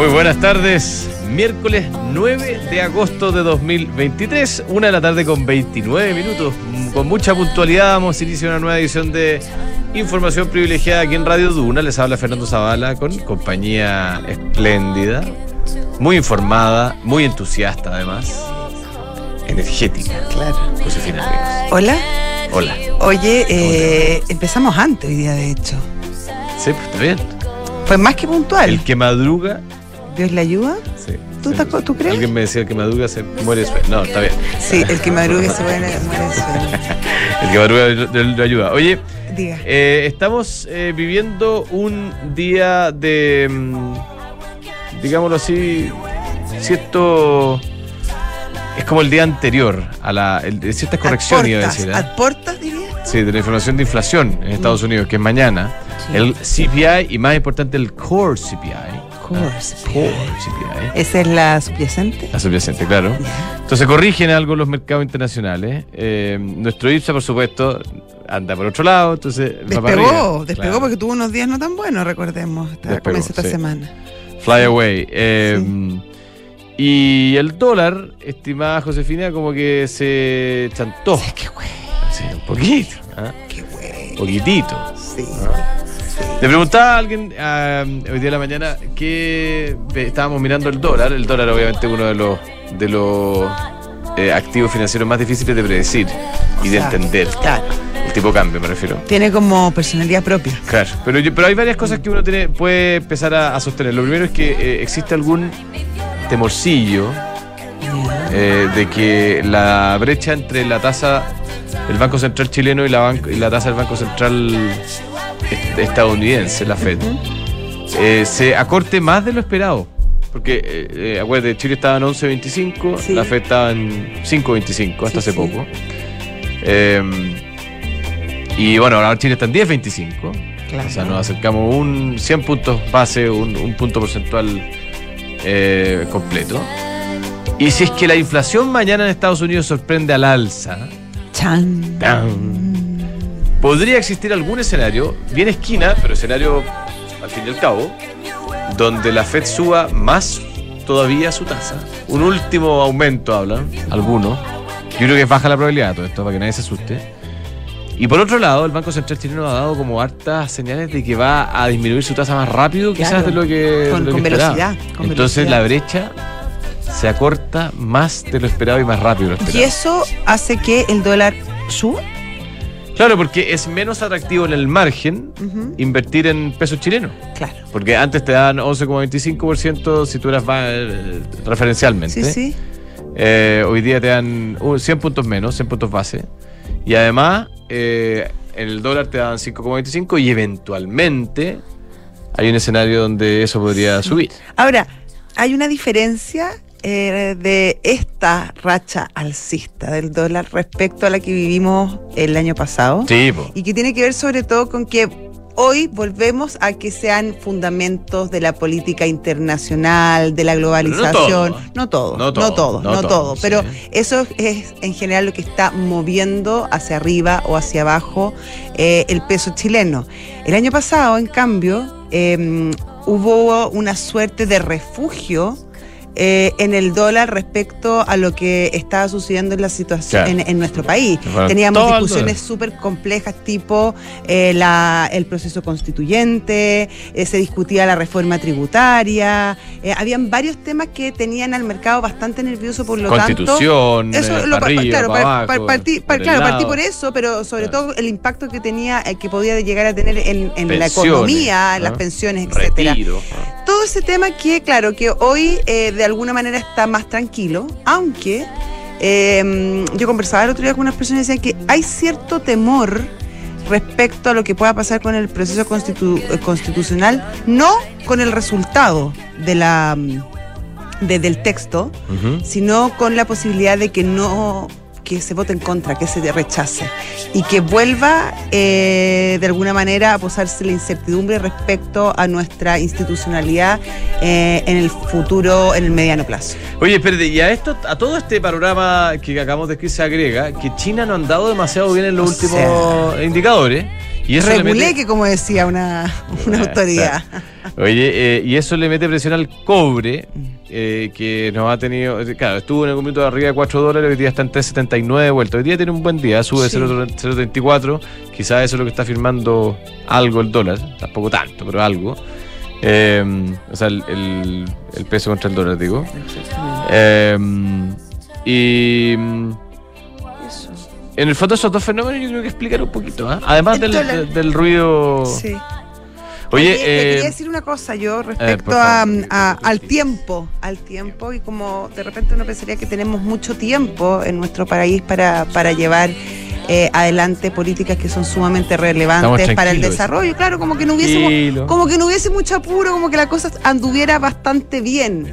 Muy buenas tardes. Miércoles 9 de agosto de 2023, una de la tarde con 29 minutos. Con mucha puntualidad vamos a iniciar una nueva edición de Información Privilegiada aquí en Radio Duna. Les habla Fernando Zavala con compañía espléndida, muy informada, muy entusiasta además, energética. Claro. Josefina Ríos. Hola. Hola. Oye, eh, empezamos antes hoy día, de hecho. Sí, pues está bien. Fue más que puntual. El que madruga, ¿Dios le ayuda? sí. ¿Tú, sí. crees? Alguien me decía el que madruga se muere de sueño. No, está bien. Sí, el que madrugue se muere muere de sueño. El que madruga lo ayuda. Oye, Diga. eh, estamos eh, viviendo un día de, mm, digámoslo así, cierto... Es como el día anterior a la... el- de ciertas correcciones, iba a decir. ¿eh? ¿Adportas, diría? Sí, de la información de inflación en Estados Unidos, que es mañana. Sí. El CPI y más importante el Core CPI. Ah. ¿Esa es la subyacente? La subyacente, claro. Entonces corrigen algo los mercados internacionales. Eh, nuestro IPSA, por supuesto, anda por otro lado, entonces Despegó, arriba. despegó Claro. porque tuvo unos días no tan buenos, recordemos. Despegó, comenzó esta sí. semana. Fly away. Eh, Y el dólar, estimada Josefina, como que se chantó. Sí, qué güey, Sí, un poquito. ¿ah? qué güey. Poquitito. Sí. Le preguntaba a alguien ah, hoy día de la mañana que estábamos mirando el dólar. El dólar, obviamente, uno de los de los eh, activos financieros más difíciles de predecir y de entender. Claro. El tipo de cambio, me refiero. Tiene como personalidad propia. Claro, pero, yo- pero hay varias cosas que uno tiene, puede empezar a, a sostener. Lo primero es que eh, existe algún temorcillo eh, de que la brecha entre la tasa del Banco Central chileno y la, y la tasa del Banco Central estadounidense, la Fed, eh, se acorte más de lo esperado. Porque, eh, eh, acuérdate, Chile estaba en 11.25, Sí. la Fed estaba en 5.25 hasta Sí, hace sí. poco. Eh, y bueno, ahora Chile está en 10.25. Claro. O sea, nos acercamos un 100 puntos base, un, un punto porcentual eh, completo. Y si es que la inflación mañana en Estados Unidos sorprende al alza, Chan. Tan. Podría existir algún escenario, bien esquina, pero escenario al fin y al cabo, donde la Fed suba más todavía su tasa. Un último aumento, hablan algunos. Yo creo que baja la probabilidad de todo esto, para que nadie se asuste. Y por otro lado, el Banco Central chileno ha dado como hartas señales de que va a disminuir su tasa más rápido quizás de lo que, Con- lo con que velocidad, con Entonces velocidad. la brecha se acorta más de lo esperado y más rápido lo esperado. Y eso hace que el dólar suba. Claro, porque es menos atractivo en el margen invertir en pesos chilenos. Claro. Porque antes te dan 11,25% si tú eras eh, referencialmente. Sí, sí. Eh, hoy día te dan uh, 100 puntos menos, 100 puntos base. Y además, eh, en el dólar te dan 5,25 y eventualmente hay un escenario donde eso podría subir. Ahora, hay una diferencia eh, de esta racha alcista del dólar respecto a la que vivimos el año pasado. Sí, po. Y que tiene que ver sobre todo con que hoy volvemos a que sean fundamentos de la política internacional, de la globalización. No todo. No todo, No todo, no todo, no no todo, todo. sí. Pero eso es en general lo que está moviendo hacia arriba o hacia abajo eh, el peso chileno. El año pasado, en cambio, eh, hubo una suerte de refugio eh, en el dólar respecto a lo que estaba sucediendo en la situación Claro. en, en nuestro país. Teníamos discusiones súper complejas tipo eh, la- el proceso constituyente, eh, se discutía la reforma tributaria, eh, habían varios temas que tenían al mercado bastante nervioso, por lo tanto... Constitución, Eso lo arriba, claro, para abajo, partí, pa- por el claro, partí lado. por eso, pero sobre Claro. todo el impacto que tenía, eh, que podía llegar a tener en, en la economía, en las pensiones, etcétera. Retiro. Todo ese tema que, claro, que hoy eh, de alguna manera está más tranquilo, aunque eh, yo conversaba el otro día con unas personas y decían que hay cierto temor respecto a lo que pueda pasar con el proceso constitu- constitucional, no con el resultado de la, de- del texto, sino con la posibilidad de que no que se vote en contra, que se rechace y que vuelva eh, de alguna manera a posarse la incertidumbre respecto a nuestra institucionalidad eh, en el futuro, en el mediano plazo. Oye, espérate, y a esto, a todo este panorama que acabamos de escribir se agrega que China no ha andado demasiado bien en los O últimos indicadores. Y eso Regulé mete- que como decía una, una autoridad. Oye, eh, y eso le mete presión al cobre, eh, que nos ha tenido. eh, Claro, estuvo en algún momento arriba de 4 dólares, hoy día está en 3,79 de vuelta. Hoy día tiene un buen día, sube Sí. 0,34. Quizás eso es lo que está firmando algo el dólar, tampoco tanto, pero algo. Eh, o sea, el, el- el peso contra el dólar, digo. Y. mm. En el fondo, esos dos fenómenos yo creo que explicar un poquito, ¿ah? Además El del, dólar. del- del ruido. Sí. Oye, te eh, quería decir una cosa yo respecto a, favor. a- al tiempo, al tiempo y como de repente uno pensaría que tenemos mucho tiempo en nuestro país para, para llevar eh, adelante políticas que son sumamente relevantes para el desarrollo, claro, como que no hubiésemos, como que no hubiese mucho apuro, como que la cosa anduviera bastante bien.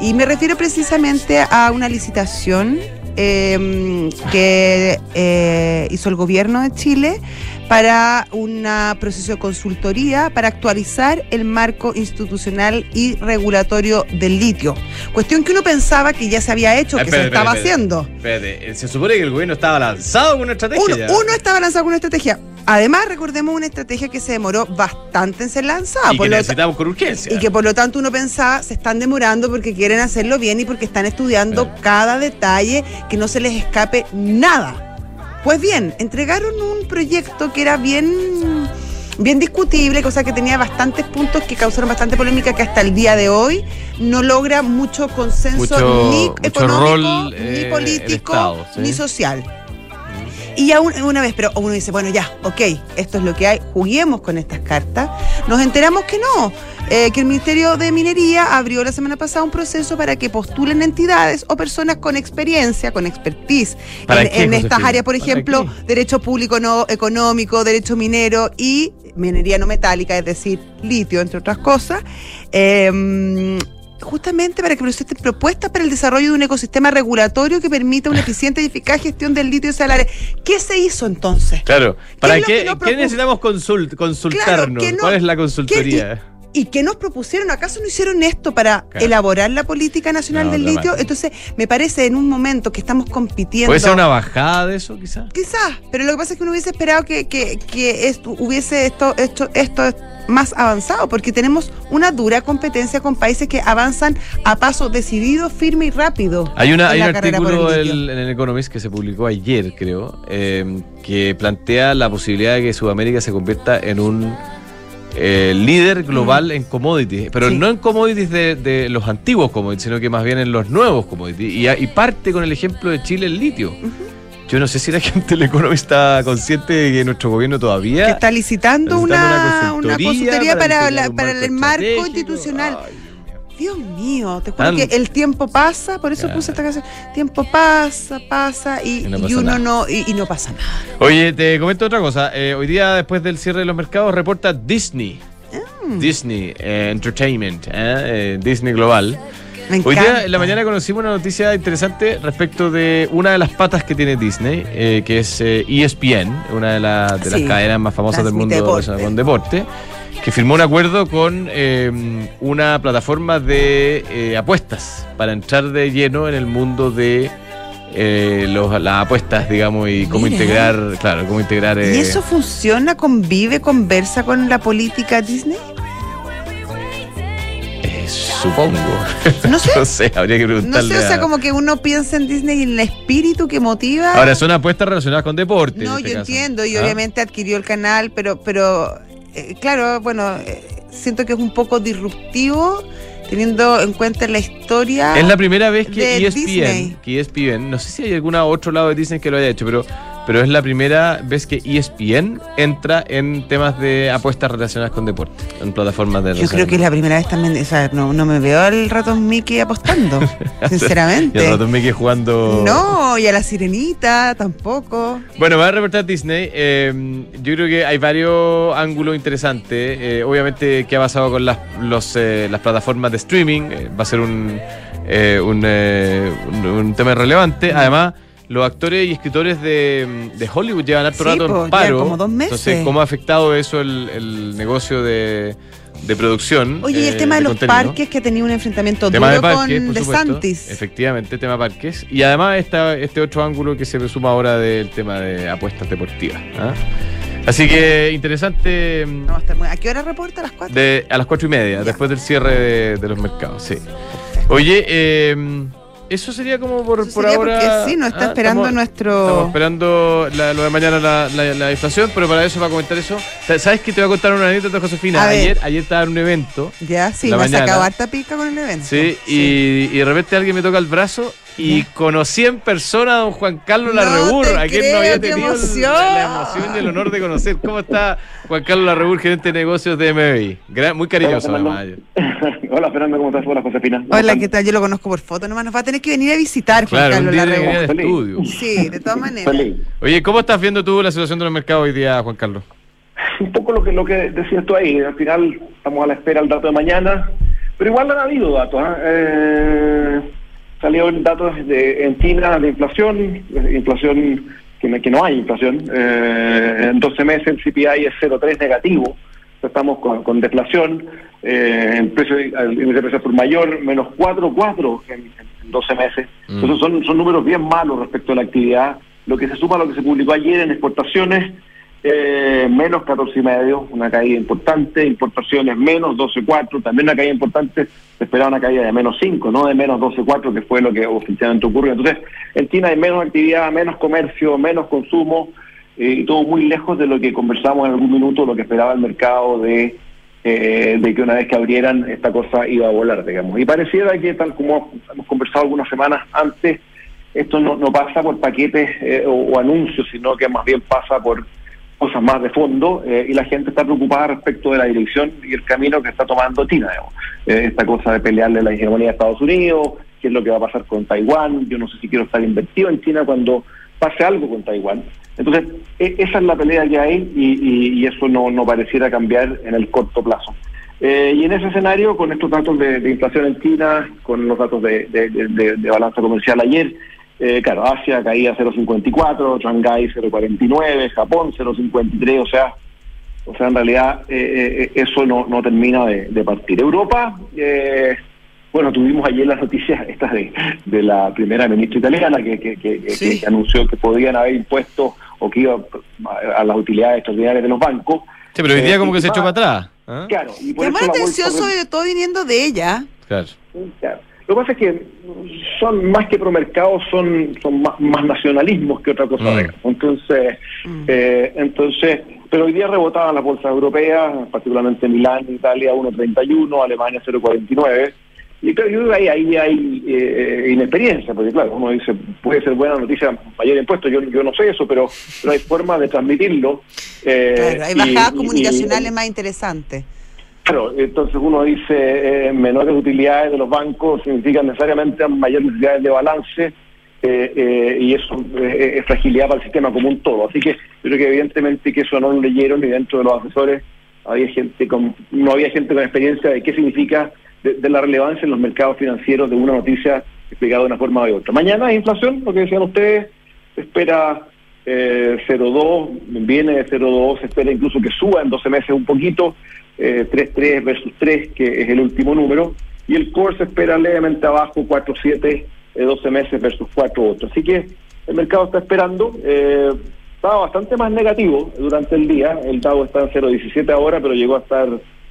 Y me refiero precisamente a una licitación eh, que eh, hizo el gobierno de Chile para un proceso de consultoría para actualizar el marco institucional y regulatorio del litio. Cuestión que uno pensaba que ya se había hecho, que se estaba haciendo. Espérate, eh, se supone que el gobierno estaba lanzado con una estrategia. Uno, ya. uno estaba lanzado con una estrategia. Además, recordemos una estrategia que se demoró bastante en ser lanzada. y por que necesitamos con urgencia. y que por lo tanto uno pensaba se están demorando porque quieren hacerlo bien y porque están estudiando cada detalle, que no se les escape nada. Pues bien, entregaron un proyecto que era bien, bien discutible, cosa que tenía bastantes puntos que causaron bastante polémica, que hasta el día de hoy no logra mucho consenso Mucho- ni mucho económico, rol, eh, ni el político, Estado, ¿sí? ni social. Y ya un- una vez, pero uno dice, bueno, ya, ok, esto es lo que hay, juguemos con estas cartas. Nos enteramos que no, eh, que el Ministerio de Minería abrió la semana pasada un proceso para que postulen entidades o personas con experiencia, con expertise ¿Para en, qué, en estas áreas, por ¿Para ejemplo, qué? derecho público no económico, derecho minero y minería no metálica, es decir, litio, entre otras cosas. Eh, justamente para que presenten propuestas para el desarrollo de un ecosistema regulatorio que permita una eficiente y eficaz gestión del litio salares. ¿Qué se hizo entonces? Claro, ¿para qué, que ¿qué necesitamos consult- consultarnos? no- ¿Cuál es la ¿Qué- consultoría? ¿Y qué nos propusieron? ¿Acaso no hicieron esto para Claro. elaborar la política nacional No, del litio? Entonces, me parece en un momento que estamos compitiendo. ¿Puede ser una bajada de eso, quizás? Quizás, pero lo que pasa es que uno hubiese esperado que, que, que esto, hubiese esto, esto, esto más avanzado, porque tenemos una dura competencia con países que avanzan a paso decidido, firme y rápido. Hay, una, hay un artículo el litio. en el Economist que se publicó ayer, creo, eh, que plantea la posibilidad de que Sudamérica se convierta en un eh, líder global en commodities, pero Mm. Sí. no en commodities de, de los antiguos commodities, sino que más bien en los nuevos commodities. Y, y parte con el ejemplo de Chile el litio. Yo no sé si la gente del Economist está consciente de que nuestro gobierno todavía... que está licitando una, una consultoría para, la- para el marco institucional. Ay, Dios mío, te juro Tan- que el tiempo pasa, por eso puse esta canción. Tiempo pasa, pasa y, Y no y pasa uno nada. no y, y no pasa nada. Oye, te comento otra cosa. Eh, hoy día, después del cierre de los mercados, reporta Disney. Mm. Disney eh, Entertainment, eh, eh, Disney Global. Me Hoy día en la mañana conocimos una noticia interesante respecto de una de las patas que tiene Disney, eh, que es eh, ESPN, una de, la- de las cadenas más famosas del mundo deporte. con deporte, que firmó un acuerdo con eh, una plataforma de eh, apuestas para entrar de lleno en el mundo de eh, los- las apuestas, digamos, y cómo Mira. integrar, claro, cómo integrar... ¿Y eh, eso funciona, convive, conversa con la política Disney? eh, supongo. No sé. no sé, habría que No preguntarle. sé, o sea, a- como que uno piensa en Disney y en el espíritu que motiva. Ahora, son apuestas relacionadas con deporte. en no, este yo caso. entiendo, y ¿Ah? obviamente adquirió el canal, pero, pero eh, claro, bueno, eh, siento que es un poco disruptivo teniendo en cuenta la historia. Es la primera vez que ESPN, Disney. que E ESPN, no sé si hay algún otro lado de Disney que lo haya hecho, pero, pero es la primera vez que ESPN entra en temas de apuestas relacionadas con deporte, en plataformas de Yo creo que es la primera vez también, o sea, no, no me veo al ratón Mickey apostando, Y sinceramente. el ratón Mickey jugando. No, y a la sirenita tampoco. Bueno, va a reportar Disney. eh, yo creo que hay varios ángulos interesantes. Eh, obviamente, qué ha pasado con las, los, eh, las plataformas de streaming eh, va a ser un, eh, un, un- un tema relevante. Además, los actores y escritores de, de Hollywood llevan harto Sí, rato po, en llevan paro. como dos meses. Entonces, ¿cómo ha afectado eso el, el negocio de, de producción? Oye, y el eh, tema de, los contenido? parques que tenido un enfrentamiento Tema de duro parques, con. DeSantis. Efectivamente, tema parques. Y además está este otro ángulo que se suma ahora del tema de apuestas deportivas. ¿ah? Así que interesante. mm, No, muy- ¿A qué hora reporta? ¿A las 4? De, a las cuatro y media, Ya. después del cierre de, de los mercados, sí. Oye, eh, eso sería como por, por ahora. porque sí, nos está ah, esperando estamos- nuestro- Estamos esperando la- lo de mañana la, la- la inflación, pero para eso, para comentar eso, ¿sabes que Te voy a contar una anécdota, Josefina. Ayer, ayer estaba en un evento, Ya, sí, me mañana. sacado harta pica con el evento. sí, Y, y de repente alguien me toca el brazo y conocí en persona a don Juan Carlos No Larrebur, te a quien no había tenido emoción. la emoción y el honor de conocer. ¿Cómo está Juan Carlos Larrebur, gerente de negocios de MBI? Gran- muy cariñoso, Hola, además. Fernando. Hola Fernando, ¿cómo estás? Hola Josefina. ¿Cómo Hola? ¿qué tal? Yo lo conozco por foto nomás. Nos va a tener que venir a visitar, Juan Claro, Carlos estudio. Sí, de todas maneras. Feliz. Oye, ¿cómo estás viendo tú la situación de los mercados hoy día, Juan Carlos? Un poco lo que lo que decías tú ahí, al final estamos a la espera del dato de mañana, pero igual han habido datos. ¿ah? Eh, salieron datos de, en China de inflación, eh, inflación que, no- que no hay inflación. Eh, en 12 meses el CPI es 0,3 negativo, estamos con, con deflación, eh, el precio el índice de precios por mayor menos 4,4 en, en 12 meses. Mm. Entonces son, son números bien malos respecto a la actividad. Lo que se suma a lo que se publicó ayer en exportaciones, eh, menos 14 y medio, una caída importante, importaciones menos 12,4, también una caída importante, se esperaba una caída de menos 5, no de menos 12,4, que fue lo que oficialmente ocurrió. Entonces, en China hay menos actividad, menos comercio, menos consumo, eh, y todo muy lejos de lo que conversamos en algún minuto, lo que esperaba el mercado de, eh, de que una vez que abrieran esta cosa iba a volar, digamos. Y pareciera que, tal como hemos conversado algunas semanas antes, esto no, no pasa por paquetes eh, o, o anuncios, sino que más bien pasa por cosas más de fondo eh, y la gente está preocupada respecto de la dirección y el camino que está tomando China. Eh, esta cosa de pelearle la hegemonía de Estados Unidos, qué es lo que va a pasar con Taiwán, yo no sé si quiero estar invertido en China cuando pase algo con Taiwán. Entonces, e- esa es la pelea que hay y, eso no, no pareciera cambiar en el corto plazo. Eh, y en ese escenario, con estos datos de, inflación en China, con los datos de- de- de balanza comercial ayer, eh, claro, Asia caía 0,54, Shanghái 0,49, Japón 0,53, o sea, o sea, en realidad eh, eh, eso no, no termina de, de partir. Europa, eh, bueno, tuvimos ayer las noticias estas de, de la primera ministra italiana que, que, que- que- Sí. que anunció que podían haber impuestos o que iba a, a las utilidades extraordinarias de los bancos. Sí, pero hoy día Eh, como que se echó para atrás. ¿ah? Claro, y por eso atención sobre todo viniendo de ella. Claro. Claro. Lo que pasa es que son más que promercados, son, son más, más nacionalismos que otra cosa. Mm. Entonces, Mm. eh, entonces, pero hoy día rebotaban las bolsas europeas, particularmente Milán, Italia 1.31, Alemania 0.49. Y creo yo creo que ahí, ahí hay eh, inexperiencia, porque claro, uno dice, puede ser buena noticia mayor impuesto, yo, yo no sé eso, pero, pero hay formas de transmitirlo. eh, Claro, hay y- bajadas y- comunicacionales más interesantes. Claro, entonces uno dice eh, menores utilidades de los bancos significan necesariamente mayores necesidades de balance eh, eh, y eso es fragilidad para el sistema como un todo. Así que yo creo que evidentemente que eso no lo leyeron y dentro de los asesores había gente con, no había gente con experiencia de qué significa de, la relevancia en los mercados financieros de una noticia explicada de una forma de otra. Mañana hay inflación, lo que decían ustedes, se espera eh, 0,2, viene de 0,2, se espera incluso que suba en 12 meses un poquito, eh, 3,3 versus 3, que es el último número, y el core se espera levemente abajo, 4,7, eh, 12 meses versus 4,8. Así que el mercado está esperando, eh, estaba bastante más negativo durante el día, el Dow está en 0,17 ahora, pero llegó a estar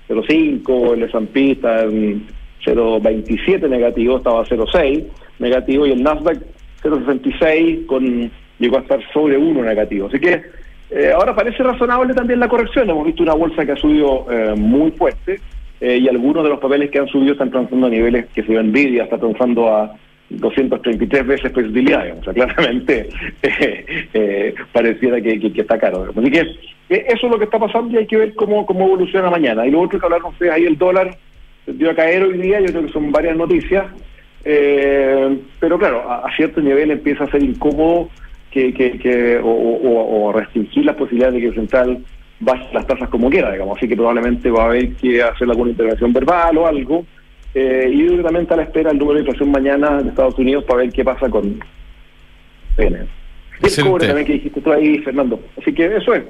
0,5, el S&P está en 0,27 negativo, estaba a 0,6 negativo, y el Nasdaq 0,66 con llegó a estar sobre 1 negativo. Así que eh, ahora parece razonable también la corrección. Hemos visto una bolsa que ha subido eh, muy fuerte eh, y algunos de los papeles que han subido están transando a niveles que se ve Nvidia, está transando a 233 veces por utilidad. O sea, claramente pareciera que, está caro. Así que eso es lo que está pasando y hay que ver cómo, cómo evoluciona mañana. Y lo otro que hablaron ustedes ahí, el dólar dio a caer hoy día, yo creo que son varias noticias. Pero claro, a, a cierto nivel empieza a ser incómodo que, que, que o, o- o restringir las posibilidades de que el central baje las tasas como quiera, digamos. Así que probablemente va a haber que hacer alguna intervención verbal o algo. Eh, y yo también está a la espera el número de inflación mañana de Estados Unidos para ver qué pasa con PN. Y el cobre también que dijiste tú ahí, Fernando. Así que eso es.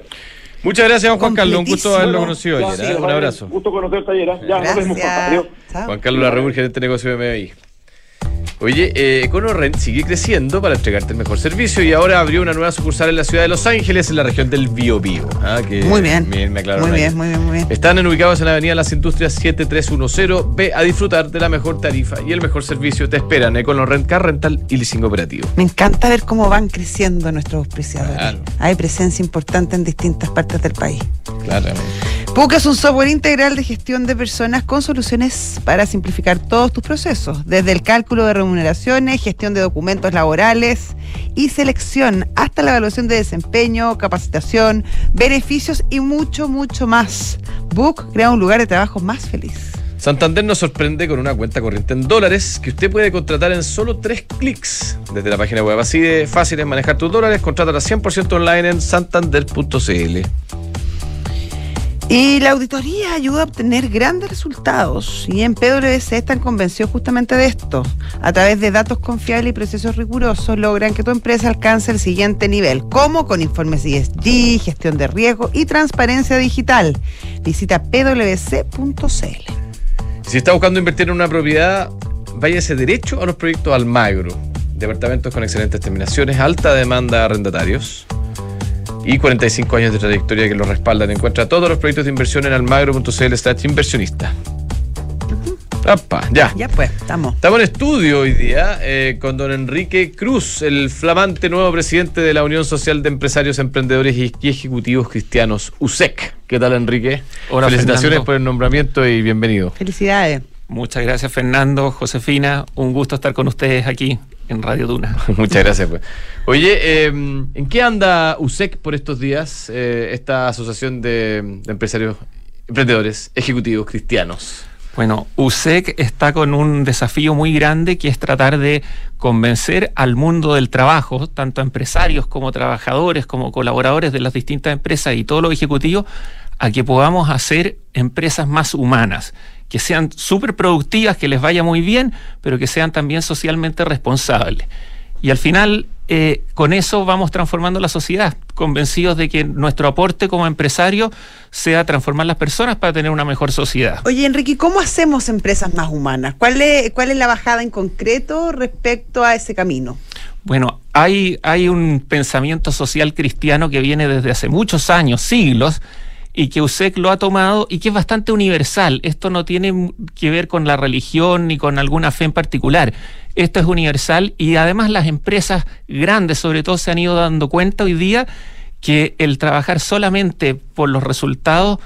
Muchas gracias, Juan Carlos. Un gusto haberlo conocido ayer. ¿eh? Un abrazo. Gusto conocerte ayer. ¿eh? Ya, nos vemos. Juan. Carlos Larrebur, gerente de negocio de MBI. Oye, eh, EconoRent sigue creciendo para entregarte el mejor servicio y ahora abrió una nueva sucursal en la ciudad de Los Ángeles, en la región del Biobío. Ah, que Muy bien. me Muy ahí. bien, muy bien, muy bien. Están ubicados en la avenida Las Industrias 7310. Ve a disfrutar de la mejor tarifa y el mejor servicio. Te esperan EconoRent Car Rental y Leasing Operativo. Me encanta ver cómo van creciendo nuestros auspiciadores. Claro. Hay presencia importante en distintas partes del país. Claro. PUC es un software integral de gestión de personas con soluciones para simplificar todos tus procesos, desde el cálculo de remuneraciones, gestión de documentos laborales y selección, hasta la evaluación de desempeño, capacitación, beneficios y mucho, mucho más. Book crea un lugar de trabajo más feliz. Santander nos sorprende con una cuenta corriente en dólares que usted puede contratar en solo tres clics. Desde la página web así de fácil es manejar tus dólares, contrátala 100% online en santander.cl. Y la auditoría ayuda a obtener grandes resultados. Y en PwC están convencidos justamente de esto. A través de datos confiables y procesos rigurosos logran que tu empresa alcance el siguiente nivel, como con informes ESG, gestión de riesgo y transparencia digital. Visita pwc.cl. Si está buscando invertir en una propiedad, váyase derecho a los proyectos Almagro. Departamentos con excelentes terminaciones, alta demanda de arrendatarios y 45 años de trayectoria que los respaldan. Encuentra todos los proyectos de inversión en almagro.cl slash inversionista. Apa, ya. Ya pues, estamos. Estamos en estudio hoy día eh, con don Enrique Cruz, el flamante nuevo presidente de la Unión Social de Empresarios, Emprendedores y y Ejecutivos Cristianos, USEC. ¿Qué tal, Enrique? Hola, Felicitaciones Fernando. por el nombramiento y bienvenido. Felicidades. Muchas gracias Fernando, Josefina, un gusto estar con ustedes aquí en Radio Duna. Muchas gracias. Pues. Oye, eh, ¿en qué anda USEC por estos días, eh, esta asociación de, de empresarios, emprendedores, ejecutivos cristianos? Bueno, USEC está con un desafío muy grande que es tratar de convencer al mundo del trabajo, tanto a empresarios como trabajadores, como colaboradores de las distintas empresas y todos los ejecutivos, a que podamos hacer empresas más humanas, que sean súper productivas, que les vaya muy bien, pero que sean también socialmente responsables. Y al final, eh, con eso vamos transformando la sociedad, convencidos de que nuestro aporte como empresario sea transformar las personas para tener una mejor sociedad. Oye, Enrique, ¿cómo hacemos empresas más humanas? ¿Cuál es, cuál es la bajada en concreto respecto a ese camino? Bueno, hay, hay un pensamiento social cristiano que viene desde hace muchos años, siglos, y que USEC lo ha tomado y que es bastante universal. Esto no tiene que ver con la religión ni con alguna fe en particular. Esto es universal y además las empresas grandes sobre todo se han ido dando cuenta hoy día que el trabajar solamente por los resultados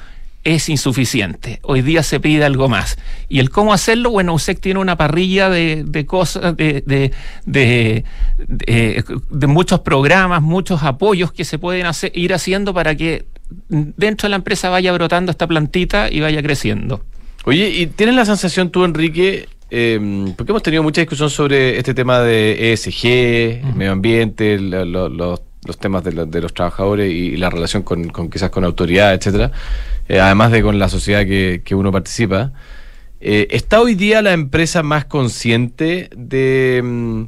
es insuficiente. Hoy día se pide algo más. Y el cómo hacerlo, bueno, USEC tiene una parrilla de, de cosas, de, de, de, muchos programas, muchos apoyos que se pueden hacer, ir haciendo para que dentro de la empresa vaya brotando esta plantita y vaya creciendo. Oye, ¿y tienes la sensación tú, Enrique? eh, porque hemos tenido mucha discusión sobre este tema de ESG, medio ambiente, la- lo- los, los temas de, de los trabajadores y, la relación con, con quizás con autoridad, etcétera, eh, además de con la sociedad que, que uno participa. Eh, ¿Está hoy día la empresa más consciente de, mm,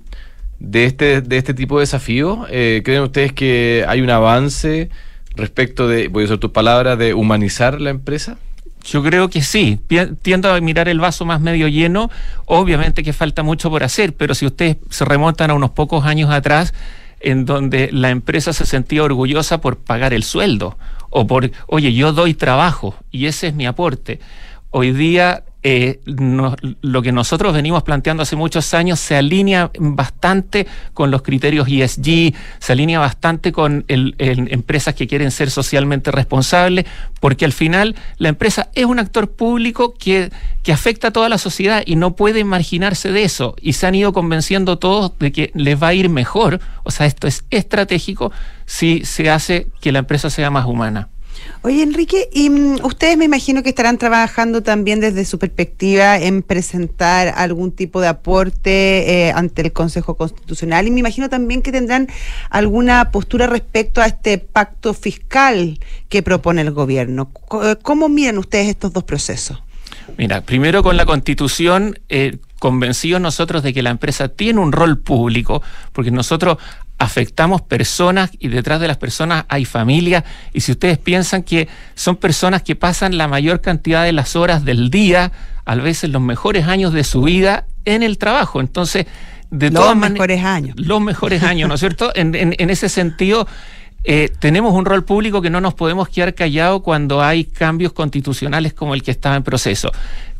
de, este, de este tipo de desafíos? Eh, ¿Creen ustedes que hay un avance respecto de, voy a usar tus palabras, de humanizar la empresa? Yo creo que sí. Tiendo a mirar el vaso más medio lleno. Obviamente que falta mucho por hacer, pero si ustedes se remontan a unos pocos años atrás, en donde la empresa se sentía orgullosa por pagar el sueldo o por, oye, yo doy trabajo y ese es mi aporte. Hoy día eh, lo que nosotros venimos planteando hace muchos años se alinea bastante con los criterios ESG, se alinea bastante con empresas que quieren ser socialmente responsables, porque al final la empresa es un actor público que, que afecta a toda la sociedad y no puede marginarse de eso. Y se han ido convenciendo todos de que les va a ir mejor, o sea, esto es estratégico si se hace que la empresa sea más humana. Oye, Enrique, y mm, ustedes me imagino que estarán trabajando también desde su perspectiva en presentar algún tipo de aporte eh, ante el Consejo Constitucional y me imagino también que tendrán alguna postura respecto a este pacto fiscal que propone el gobierno. Eh, ¿Cómo miran ustedes estos dos procesos? Mira, primero con la constitución, eh, convencidos nosotros de que la empresa tiene un rol público, porque nosotros afectamos personas y detrás de las personas hay familias, y si ustedes piensan que son personas que pasan la mayor cantidad de las horas del día, a veces los mejores años de su vida en el trabajo, entonces de los todas mejores años. Los mejores años, ¿no es cierto? En, en- en ese sentido, eh, tenemos un rol público que no nos podemos quedar callados cuando hay cambios constitucionales como el que estaba en proceso.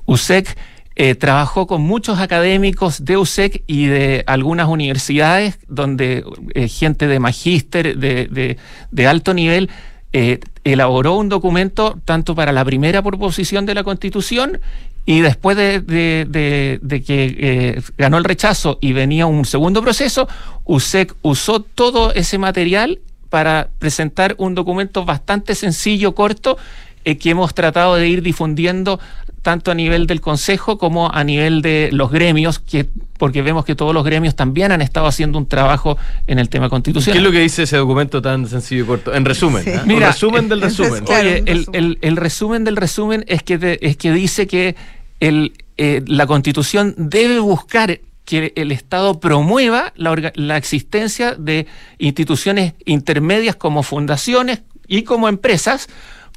USEC eh, trabajó con muchos académicos de USEC y de algunas universidades donde eh, gente de magíster, de, de- alto nivel, eh, elaboró un documento tanto para la primera proposición de la Constitución y después de, de- de- que ganó el rechazo y venía un segundo proceso, USEC usó todo ese material para presentar un documento bastante sencillo, corto, que hemos tratado de ir difundiendo tanto a nivel del Consejo como a nivel de los gremios, que, porque vemos que todos los gremios también han estado haciendo un trabajo en el tema ¿Qué constitucional. es lo que dice ese documento tan sencillo y corto? En resumen, Sí. ¿ah? Mira, un resumen del en- resumen. Claro, Oye, el, resumen. el- el resumen del resumen es que, de- es que dice que el, eh, la Constitución debe buscar que el Estado promueva la, orga- la existencia de instituciones intermedias como fundaciones y como empresas,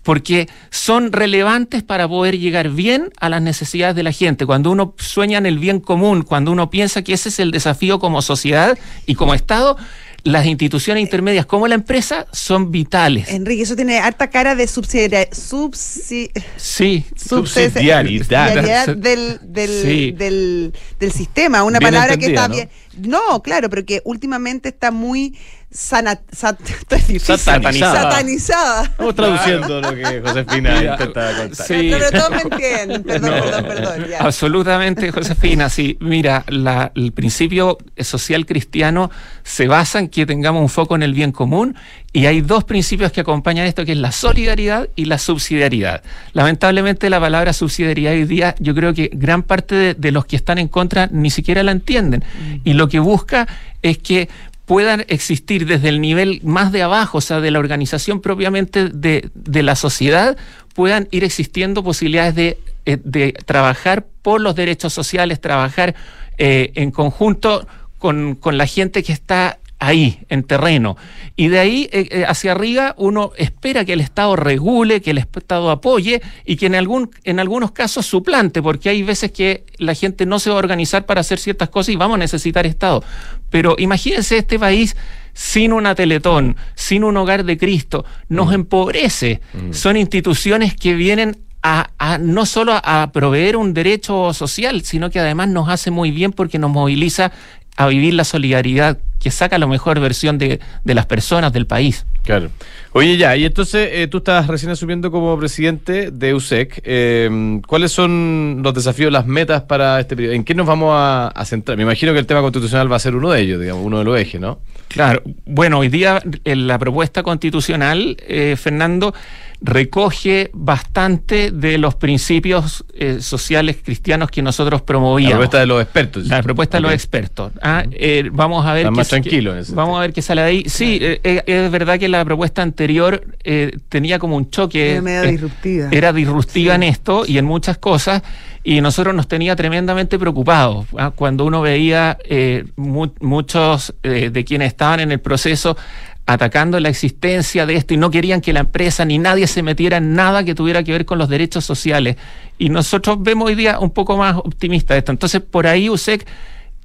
porque son relevantes para poder llegar bien a las necesidades de la gente. Cuando uno sueña en el bien común, cuando uno piensa que ese es el desafío como sociedad y como Estado, las instituciones intermedias como la empresa son vitales. Enrique, eso tiene harta cara de subsidiaria- subsi- Sí, Subsidiariedad. subsidiariedad del, del, Sí. del, del sistema, una Bien palabra que está ¿no? bien. No, claro, pero que últimamente está muy sana, sat- esto es difícil. Satanizada. satanizada. Estamos traduciendo lo que Josefina Mira, intenta contar. sí. Pero todos me entienden. Perdón, No, perdón, perdón. ya. Absolutamente, Josefina. Sí, mira, la- el principio social cristiano se basa en que tengamos un foco en el bien común y hay dos principios que acompañan esto, que es la solidaridad y la subsidiariedad. Lamentablemente la palabra subsidiariedad hoy día, yo creo que gran parte de, de los que están en contra ni siquiera la entienden. Y lo que busca es que puedan existir desde el nivel más de abajo, o sea, de la organización propiamente de, de la sociedad, puedan ir existiendo posibilidades de, eh, de trabajar por los derechos sociales, trabajar eh, en conjunto con, con la gente que está ahí, en terreno. Y de ahí eh, eh, hacia arriba uno espera que el Estado regule, que el Estado apoye y que en, algún, en algunos casos suplante, porque hay veces que la gente no se va a organizar para hacer ciertas cosas y vamos a necesitar Estado. Pero imagínense este país sin una Teletón, sin un hogar de Cristo, nos empobrece. Son instituciones que vienen a, a no solo a proveer un derecho social, sino que además nos hace muy bien porque nos moviliza a vivir la solidaridad que saca la mejor versión de, de las personas del país. Claro. Oye, ya, y entonces eh, tú estás recién asumiendo como presidente de USEC. eh, ¿Cuáles son los desafíos, las metas para este periodo? ¿En qué nos vamos a, a centrar? Me imagino que el tema constitucional va a ser uno de ellos, digamos, uno de los ejes, ¿no? Claro, bueno, hoy día en la propuesta constitucional, eh, Fernando, recoge bastante de los principios eh, sociales cristianos que nosotros La promovíamos. propuesta de los expertos. La propuesta de los expertos. Ah, eh, vamos a ver. Está qué- más tranquilo Vamos a ver qué sale de ahí. Sí, eh, eh, es verdad que la propuesta anterior eh, tenía como un choque. Era medio eh, disruptiva. Era disruptiva en esto y en muchas cosas. Y nosotros nos tenía tremendamente preocupados ah, cuando uno veía eh, mu- muchos eh, de quienes estaban en el proceso atacando la existencia de esto y no querían que la empresa ni nadie se metiera en nada que tuviera que ver con los derechos sociales. Y nosotros vemos hoy día un poco más optimista esto. Entonces, por ahí USEC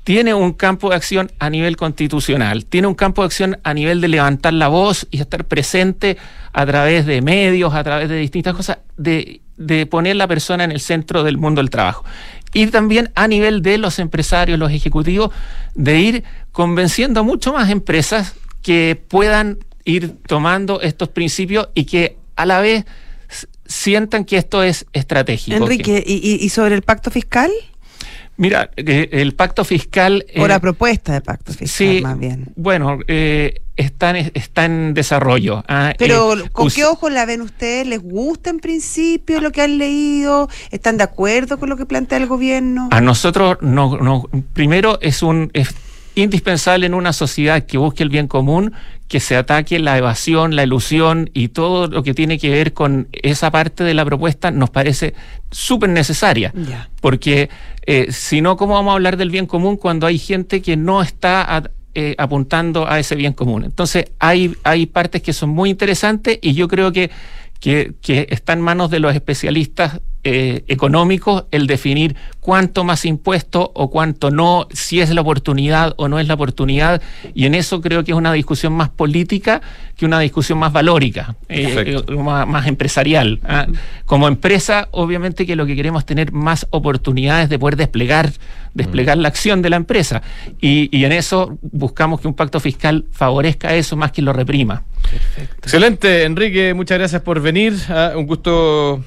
tiene un campo de acción a nivel constitucional, tiene un campo de acción a nivel de levantar la voz y estar presente a través de medios, a través de distintas cosas, de, de poner la persona en el centro del mundo del trabajo. Y también a nivel de los empresarios, los ejecutivos, de ir convenciendo a mucho más empresas que puedan ir tomando estos principios y que a la vez sientan que esto es estratégico. Enrique, ¿y, y- y sobre el pacto fiscal? Mira, el pacto fiscal... o la propuesta de pacto fiscal, Sí, más bien. bueno, eh, está, en, está en desarrollo. ah, Pero, eh, ¿con qué ojos la ven ustedes? ¿Les gusta en principio lo que han leído? ¿Están de acuerdo con lo que plantea el gobierno? A nosotros, no, no, primero es un es indispensable en una sociedad que busque el bien común que se ataque la evasión, la ilusión y todo lo que tiene que ver con esa parte de la propuesta nos parece súper necesaria. Porque eh, si no, ¿cómo vamos a hablar del bien común cuando hay gente que no está a- eh, apuntando a ese bien común? Entonces, hay, hay partes que son muy interesantes y yo creo que, que, que está en manos de los especialistas eh, económicos el definir cuánto más impuesto o cuánto no, si es la oportunidad o no es la oportunidad. Y en eso creo que es una discusión más política que una discusión más valórica, eh, eh, más, empresarial. ¿ah? Como empresa, obviamente que lo que queremos es tener más oportunidades de poder desplegar, desplegar la acción de la empresa. Y, y en eso buscamos que un pacto fiscal favorezca eso más que lo reprima. Excelente, Enrique, muchas gracias por venir. ¿ah? un gusto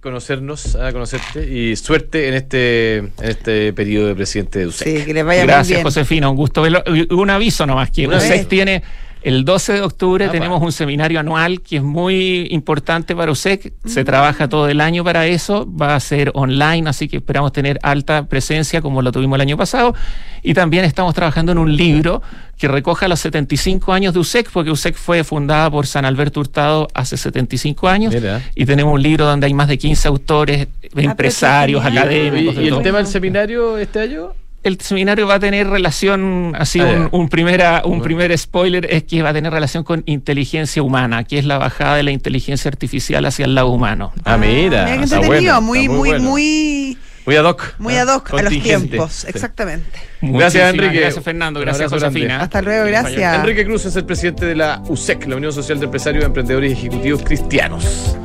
conocernos, a conocerte y suerte en este en este periodo de presidente de USEC. Sí, que les vaya Gracias, muy bien. Josefina, un gusto verlo. Un aviso nomás, que USEC tiene el 12 de octubre tenemos un seminario anual que es muy importante para USEC. Se trabaja todo el año para eso. Va a ser online, así que esperamos tener alta presencia como lo tuvimos el año pasado. Y también estamos trabajando en un libro que recoja los 75 años de USEC, porque USEC fue fundada por San Alberto Hurtado hace 75 años. Y tenemos un libro donde hay más de 15 autores, ah, empresarios, académicos. ¿Y, el tema del seminario este año? El seminario va a tener relación, así ah, un, primera, un primer spoiler es que va a tener relación con inteligencia humana, que es la bajada de la inteligencia artificial hacia el lado humano. Ah, mira. mira entretenido, muy, muy, muy, muy, ad hoc. Muy ad hoc a los tiempos, exactamente. Gracias, Enrique. Gracias, Fernando. Gracias, Josefina. Hasta luego, gracias. Enrique Cruz es el presidente de la USEC, la Unión Social de Empresarios, Emprendedores y Ejecutivos Cristianos.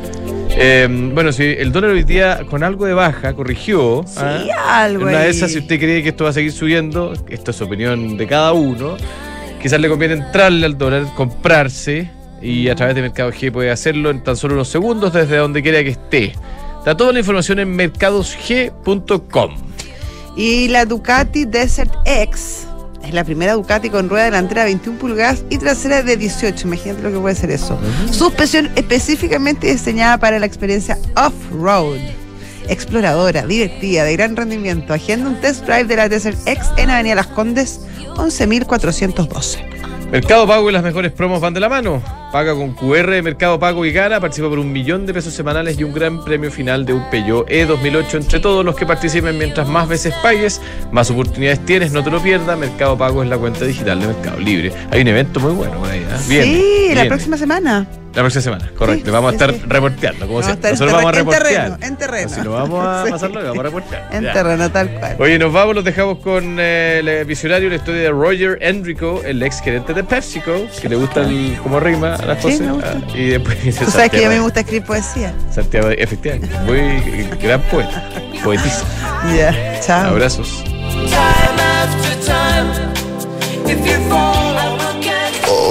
Eh, bueno, si el dólar hoy día con algo de baja corrigió. Sí, ¿ah? algo. Una de esas, si usted cree que esto va a seguir subiendo, esto es opinión de cada uno, quizás le conviene entrarle al dólar, comprarse y a través de Mercado G puede hacerlo en tan solo unos segundos desde donde quiera que esté. Está toda la información en mercadosg.com. Y la Ducati Desert X es la primera Ducati con rueda delantera de 21 pulgadas y trasera de 18. Imagínate lo que puede ser eso. Suspensión específicamente diseñada para la experiencia off-road. Exploradora, divertida, de gran rendimiento. Agenda un test drive de la Desert X en Avenida Las Condes, 11.412. Mercado Pago y las mejores promos van de la mano. Paga con QR de Mercado Pago y gana. Participa por un millón de pesos semanales y un gran premio final de un Peugeot E2008 entre todos los que participen. Mientras más veces pagues, más oportunidades tienes. No te lo pierdas. Mercado Pago es la cuenta digital de Mercado Libre. Hay un evento muy bueno por ahí. ¿eh? sí, la próxima semana. La próxima semana, correcto. vamos a estar reporteando, como siempre. Nosotros vamos a reportear. En terreno, en terreno. Si no vamos a pasarlo, vamos a reportear. En terreno, tal cual. Oye, nos vamos, los dejamos con eh, el visionario, la historia de Roger Enrico, el ex gerente de PepsiCo, que le gusta el, como rima las cosas. Ah, y después Tú sabes que a mí me gusta escribir poesía. Santiago, efectivamente. Muy gran poeta. Poetisa. Ya, chao. Abrazos. Time after time, if you fall